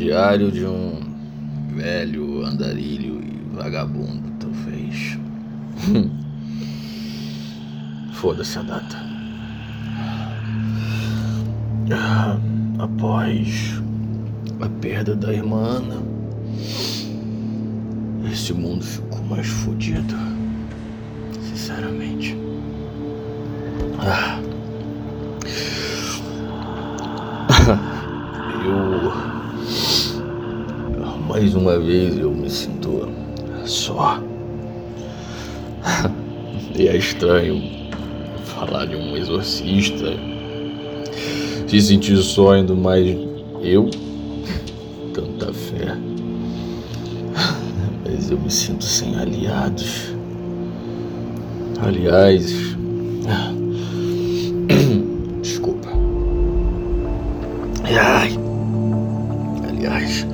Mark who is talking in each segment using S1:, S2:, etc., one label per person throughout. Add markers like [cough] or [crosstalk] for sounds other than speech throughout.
S1: Diário de um velho andarilho e vagabundo, talvez. [laughs] Foda-se a data. Após a perda da irmã Ana, esse mundo ficou mais fodido. Sinceramente. Ah. Mais uma vez eu me sinto só. E é estranho falar de um exorcista. Se sentir só ainda mais eu. Tanta fé. Mas eu me sinto sem aliados. Aliás. Desculpa. Ai. Aliás.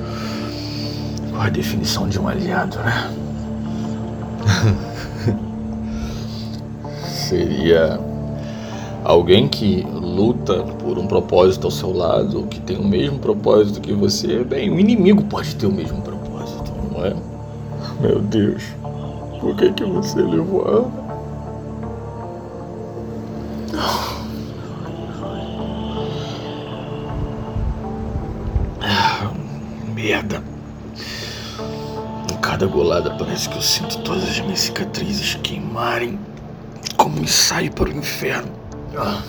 S1: A definição de um aliado, né? [laughs] Seria alguém que luta por um propósito ao seu lado, que tem o mesmo propósito que você. Bem, o inimigo pode ter o mesmo propósito, não é? Meu Deus, por que que você levou a Ana? Ah, merda. Cada golada parece que eu sinto todas as minhas cicatrizes queimarem como um ensaio para o inferno. Ah,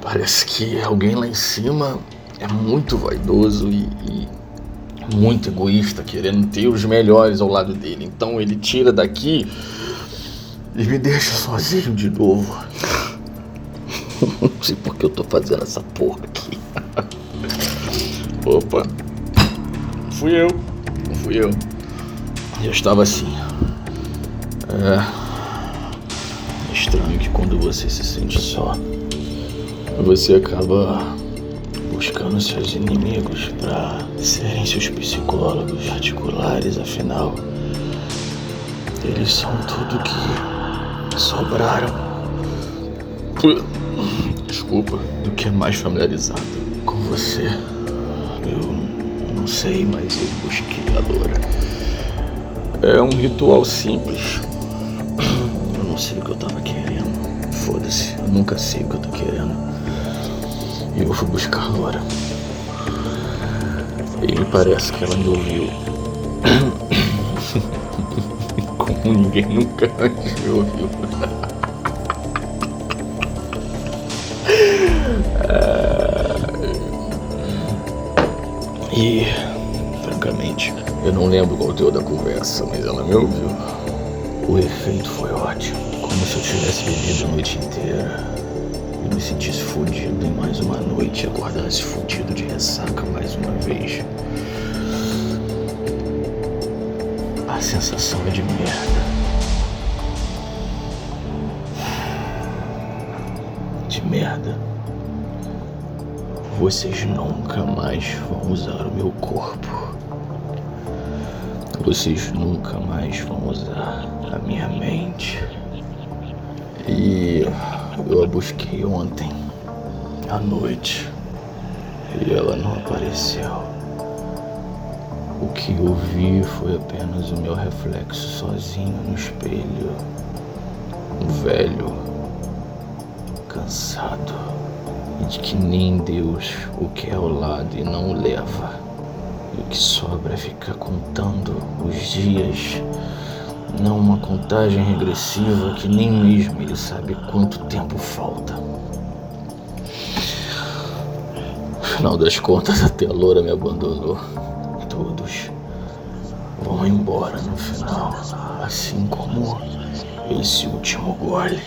S1: parece que alguém lá em cima é muito vaidoso e, e muito egoísta, querendo ter os melhores ao lado dele. Então ele tira daqui e me deixa sozinho de novo. Não sei por que eu tô fazendo essa porra aqui. [laughs] Opa. Fui eu. Fui eu. Eu estava assim. É estranho que quando você se sente só, você acaba buscando seus inimigos para serem seus psicólogos particulares, afinal, eles são tudo que sobraram. Desculpa, do que é mais familiarizado com você. Eu não sei, mas eu busquei a Dora. É um ritual simples. Eu não sei o que eu tava querendo. Foda-se, eu nunca sei o que eu tô querendo. E eu fui buscar a Laura. E parece que ela me ouviu. [coughs] Como ninguém nunca antes me ouviu. [laughs] E, francamente, eu não lembro qual o teu da conversa, mas ela me ouviu. O efeito foi ótimo. Como se eu tivesse bebido a noite inteira. E me sentisse fudido em mais uma noite e acordasse fudido de ressaca mais uma vez. A sensação é de merda. De merda. Vocês nunca mais vão usar o meu corpo. Vocês nunca mais vão usar a minha mente. E eu a busquei ontem, à noite, e ela não apareceu. O que eu vi foi apenas o meu reflexo sozinho no espelho. Um velho, cansado, e de que nem Deus o quer ao lado e não o leva. E o que sobra é ficar contando os dias não uma contagem regressiva que nem mesmo ele sabe quanto tempo falta. Afinal das contas, até a loura me abandonou. Todos vão embora no final, assim como esse último gole.